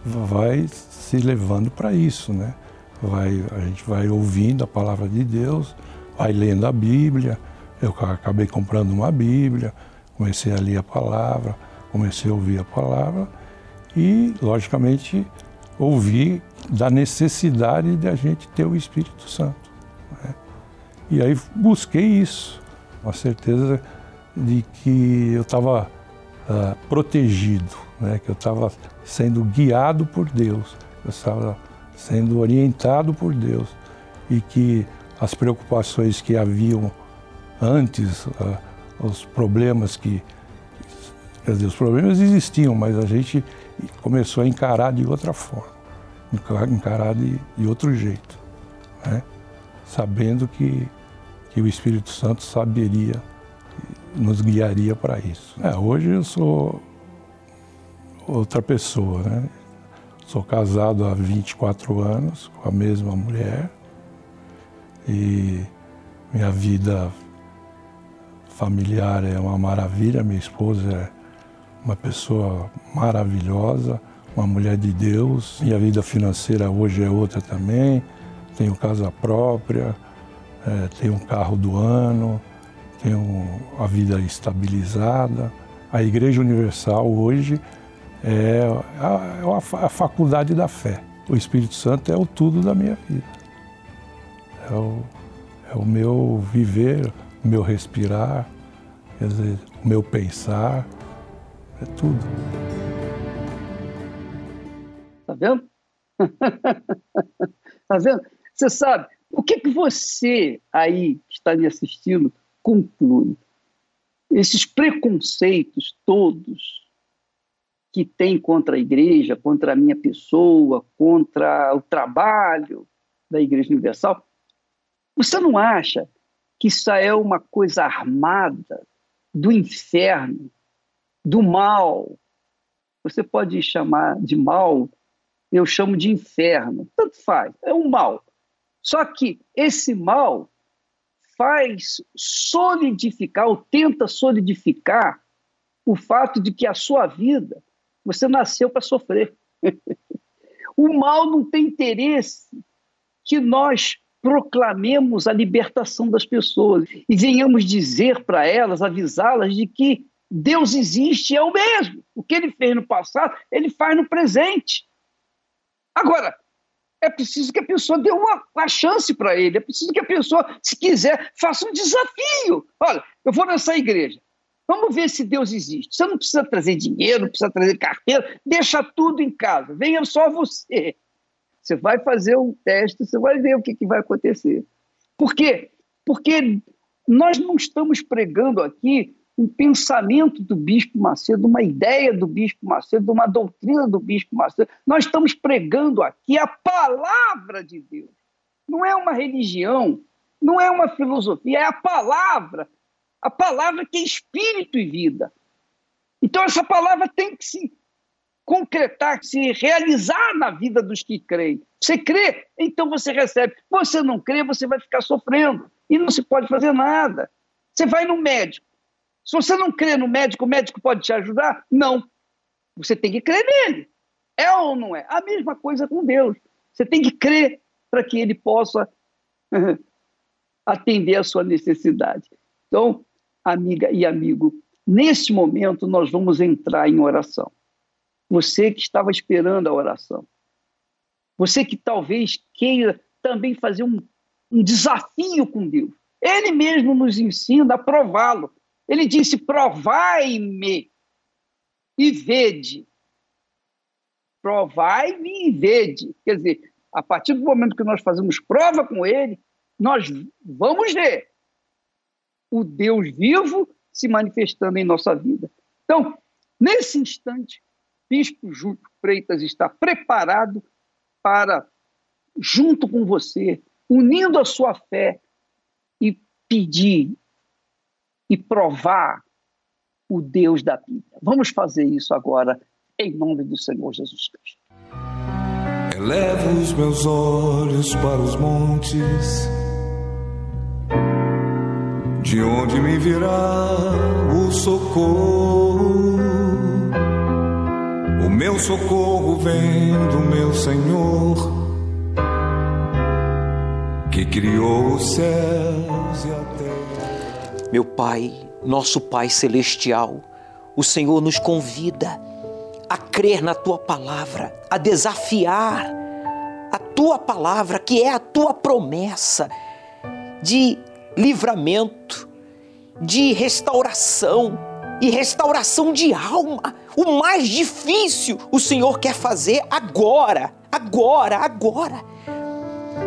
vai se levando para isso, né? Vai, a gente vai ouvindo a palavra de Deus, vai lendo a Bíblia. Eu acabei comprando uma Bíblia, comecei a ler a palavra, comecei a ouvir a palavra e, logicamente, ouvir da necessidade de a gente ter o Espírito Santo. Né? E aí busquei isso, uma certeza de que eu estava uh, ah, protegido, né? que eu estava sendo guiado por Deus, eu estava sendo orientado por Deus e que as preocupações que haviam antes, uh, os problemas que. Quer dizer, os problemas existiam, mas a gente começou a encarar de outra forma, encarar de, de outro jeito, né? sabendo que, que o Espírito Santo saberia, nos guiaria para isso. É, hoje eu sou outra pessoa, né? Sou casado há 24 anos com a mesma mulher e minha vida familiar é uma maravilha. Minha esposa é uma pessoa maravilhosa, uma mulher de Deus. Minha vida financeira hoje é outra também. Tenho casa própria, é, tenho um carro do ano, tenho a vida estabilizada. A Igreja Universal hoje é a, é a faculdade da fé. O Espírito Santo é o tudo da minha vida. É o, é o meu viver, o meu respirar, dizer, o meu pensar, é tudo. Tá vendo? tá vendo? Você sabe, o que, que você aí que está me assistindo conclui? Esses preconceitos todos que tem contra a igreja, contra a minha pessoa, contra o trabalho da Igreja Universal, você não acha que isso é uma coisa armada do inferno, do mal? Você pode chamar de mal, eu chamo de inferno, tanto faz, é um mal. Só que esse mal faz solidificar, ou tenta solidificar, o fato de que a sua vida você nasceu para sofrer. o mal não tem interesse que nós proclamemos a libertação das pessoas e venhamos dizer para elas, avisá-las de que Deus existe, é o mesmo. O que ele fez no passado, ele faz no presente. Agora, é preciso que a pessoa dê uma, uma chance para ele, é preciso que a pessoa, se quiser, faça um desafio. Olha, eu vou nessa igreja, Vamos ver se Deus existe. Você não precisa trazer dinheiro, não precisa trazer carteira, deixa tudo em casa, venha só você. Você vai fazer um teste, você vai ver o que, que vai acontecer. Por quê? Porque nós não estamos pregando aqui um pensamento do Bispo Macedo, uma ideia do Bispo Macedo, uma doutrina do Bispo Macedo. Nós estamos pregando aqui a palavra de Deus. Não é uma religião, não é uma filosofia, é a palavra a palavra que é espírito e vida. Então, essa palavra tem que se concretar, se realizar na vida dos que creem. Você crê, então você recebe. Você não crê, você vai ficar sofrendo. E não se pode fazer nada. Você vai no médico. Se você não crê no médico, o médico pode te ajudar? Não. Você tem que crer nele. É ou não é? A mesma coisa com Deus. Você tem que crer para que ele possa atender a sua necessidade. Então, amiga e amigo, nesse momento nós vamos entrar em oração. Você que estava esperando a oração. Você que talvez queira também fazer um, um desafio com Deus. Ele mesmo nos ensina a prová-lo. Ele disse: provai-me e vede. Provai-me e vede. Quer dizer, a partir do momento que nós fazemos prova com ele, nós vamos ver o Deus vivo se manifestando em nossa vida. Então, nesse instante, Bispo Júlio Freitas está preparado para, junto com você, unindo a sua fé e pedir e provar o Deus da Bíblia. Vamos fazer isso agora, em nome do Senhor Jesus Cristo. Elevo os meus olhos para os montes de onde me virá o socorro? meu socorro vem do meu Senhor, que criou os céus e a terra. Meu Pai, nosso Pai celestial, o Senhor nos convida a crer na tua palavra, a desafiar a tua palavra, que é a tua promessa de livramento, de restauração e restauração de alma. O mais difícil o Senhor quer fazer agora, agora, agora.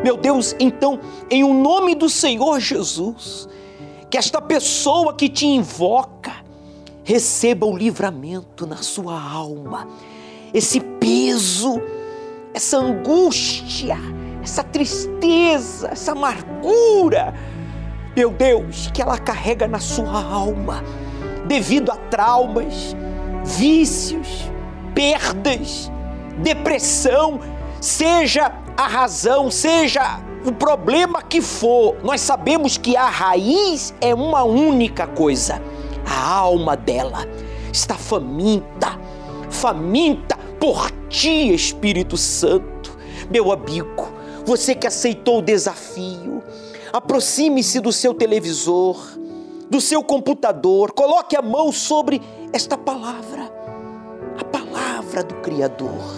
Meu Deus, então, em o nome do Senhor Jesus, que esta pessoa que te invoca receba o livramento na sua alma, esse peso, essa angústia, essa tristeza, essa amargura, meu Deus, que ela carrega na sua alma devido a traumas, vícios, perdas, depressão, seja a razão, seja o problema que for, nós sabemos que a raiz é uma única coisa. A alma dela está faminta, faminta por ti, Espírito Santo. Meu amigo, você que aceitou o desafio, aproxime-se do seu televisor, do seu computador, coloque a mão sobre esta palavra, a palavra do Criador.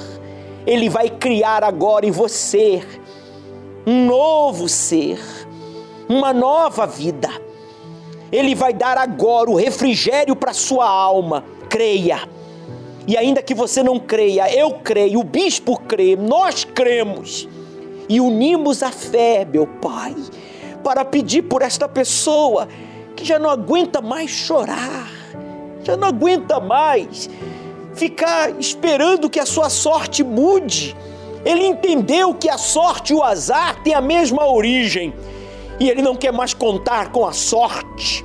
Ele vai criar agora em você um novo ser, uma nova vida. Ele vai dar agora o refrigério para sua alma. Creia. E ainda que você não creia, eu creio, o bispo crê, nós cremos e unimos a fé, meu Pai, para pedir por esta pessoa que já não aguenta mais chorar, já não aguenta mais ficar esperando que a sua sorte mude. Ele entendeu que a sorte e o azar têm a mesma origem e ele não quer mais contar com a sorte.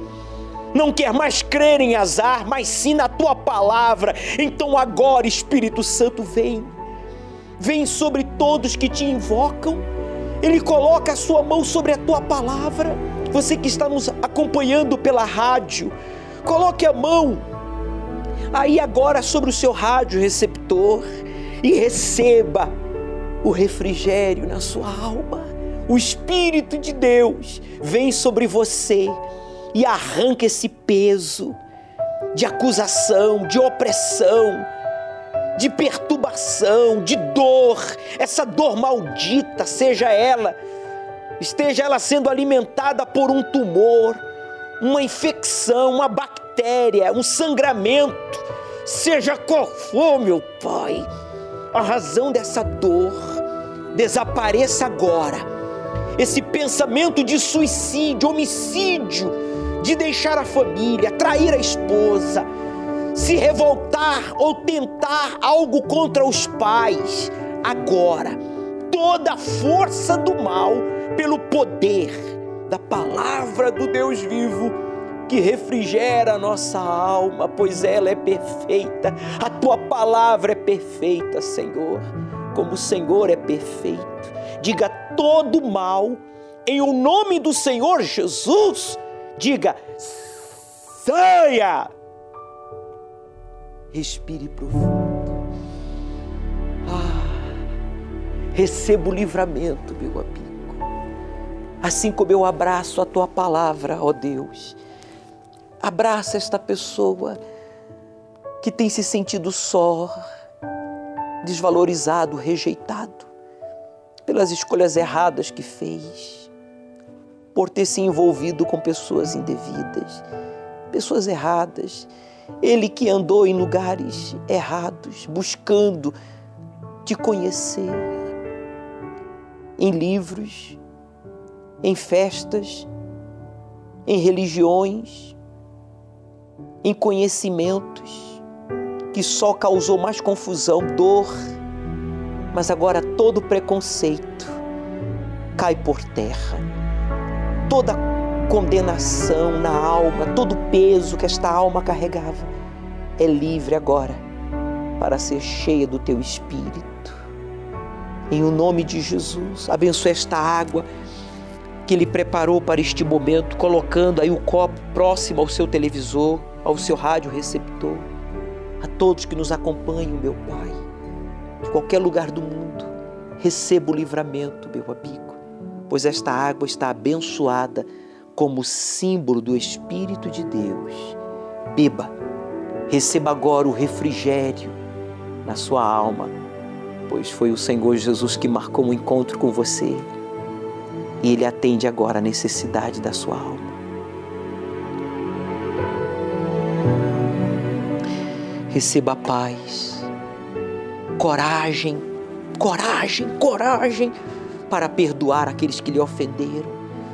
Não quer mais crer em azar, mas sim na tua palavra. Então agora, Espírito Santo, vem. Vem sobre todos que te invocam. Ele coloca a sua mão sobre a tua palavra. Você que está nos acompanhando pela rádio, coloque a mão aí agora sobre o seu rádio receptor e receba o refrigério na sua alma. O Espírito de Deus vem sobre você e arranca esse peso de acusação, de opressão, de perturbação, de dor, essa dor maldita, seja ela, esteja ela sendo alimentada por um tumor, uma infecção, uma bactéria, um sangramento, seja qual for, meu Pai, a razão dessa dor, desapareça agora. Esse pensamento de suicídio, homicídio, de deixar a família, trair a esposa, se revoltar ou tentar algo contra os pais, agora, toda a força do mal, pelo poder da palavra do Deus vivo, que refrigera a nossa alma, pois ela é perfeita. A tua palavra é perfeita, Senhor, como o Senhor é perfeito. Diga todo mal em o nome do Senhor Jesus. Diga: saia. Respire profundo. Ah, receba o livramento, meu amigo. Assim como eu abraço a tua palavra, ó Deus Abraça esta pessoa que tem se sentido só, desvalorizado, rejeitado pelas escolhas erradas que fez, por ter se envolvido com pessoas indevidas, pessoas erradas. Ele que andou em lugares errados, buscando te conhecer, em livros, em festas, em religiões, em conhecimentos que só causou mais confusão, dor, mas agora todo preconceito cai por terra. Toda condenação na alma, todo peso que esta alma carregava é livre agora para ser cheia do teu espírito. Em o nome de Jesus, abençoe esta água que ele preparou para este momento, colocando aí o copo próximo ao seu televisor ao seu rádio receptor. a todos que nos acompanham, meu Pai, de qualquer lugar do mundo, receba o livramento, meu amigo, pois esta água está abençoada como símbolo do Espírito de Deus. Beba, receba agora o refrigério na sua alma, pois foi o Senhor Jesus que marcou um encontro com você e Ele atende agora a necessidade da sua alma. Receba paz, coragem, coragem, coragem para perdoar aqueles que lhe ofenderam,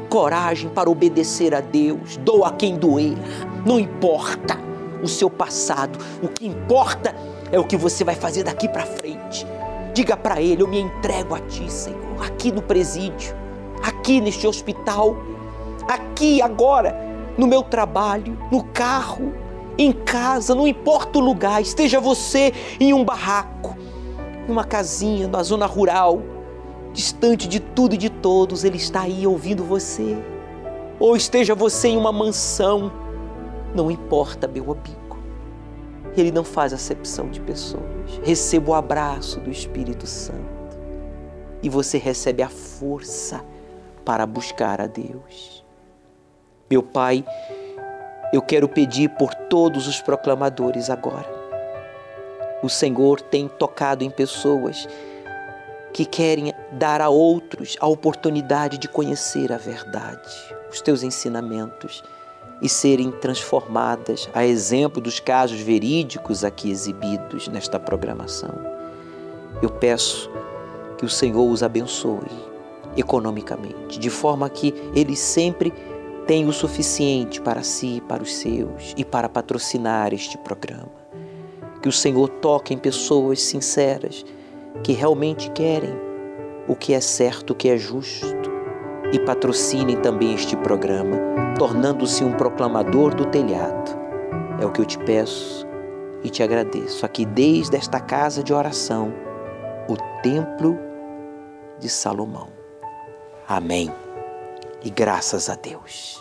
coragem para obedecer a Deus, doa a quem doer, não importa o seu passado, o que importa é o que você vai fazer daqui para frente. Diga para Ele: Eu me entrego a Ti, Senhor, aqui no presídio, aqui neste hospital, aqui agora, no meu trabalho, no carro, em casa, não importa o lugar, esteja você em um barraco, em uma casinha, na zona rural, distante de tudo e de todos, Ele está aí ouvindo você. Ou esteja você em uma mansão, não importa, meu amigo. Ele não faz acepção de pessoas. Receba o abraço do Espírito Santo e você recebe a força para buscar a Deus. Meu Pai, eu quero pedir por todos os proclamadores agora. O Senhor tem tocado em pessoas que querem dar a outros a oportunidade de conhecer a verdade, os teus ensinamentos e serem transformadas, a exemplo dos casos verídicos aqui exibidos nesta programação. Eu peço que o Senhor os abençoe economicamente, de forma que eles sempre tenham o suficiente para si, para os seus e para patrocinar este programa. Que o Senhor toque em pessoas sinceras que realmente querem o que é certo, o que é justo e patrocinem também este programa, tornando-se um proclamador do telhado. É o que eu te peço e te agradeço aqui desde esta casa de oração, o Templo de Salomão. Amém. E graças a Deus.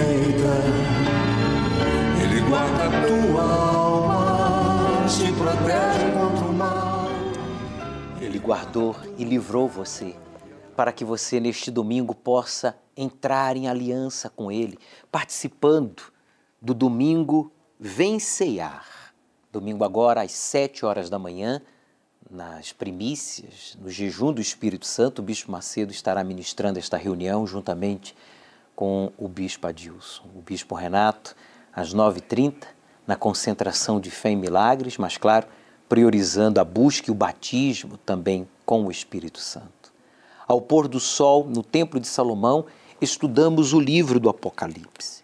direita. Ele guarda a tua alma, te protege contra o mal. Ele guardou e livrou você para que você neste domingo possa entrar em aliança com Ele, participando do domingo Venceiar. Domingo agora às sete horas da manhã, nas primícias, no jejum do Espírito Santo, o Bispo Macedo estará ministrando esta reunião juntamente com o Bispo Adilson. O Bispo Renato, às 9h30, na concentração de fé em milagres, mas claro, priorizando a busca e o batismo também com o Espírito Santo. Ao pôr do sol, no Templo de Salomão, estudamos o livro do Apocalipse.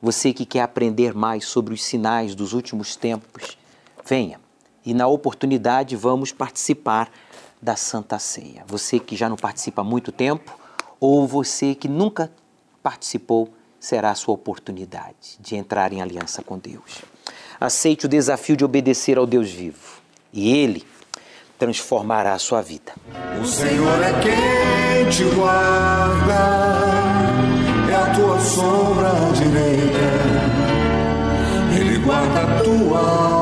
Você que quer aprender mais sobre os sinais dos últimos tempos, venha e na oportunidade vamos participar da Santa Ceia. Você que já não participa há muito tempo ou você que nunca participou, será a sua oportunidade de entrar em aliança com Deus. Aceite o desafio de obedecer ao Deus vivo e Ele transformará a sua vida. O Senhor é quem te guarda, é a tua sombra direita. Ele guarda a tua alma,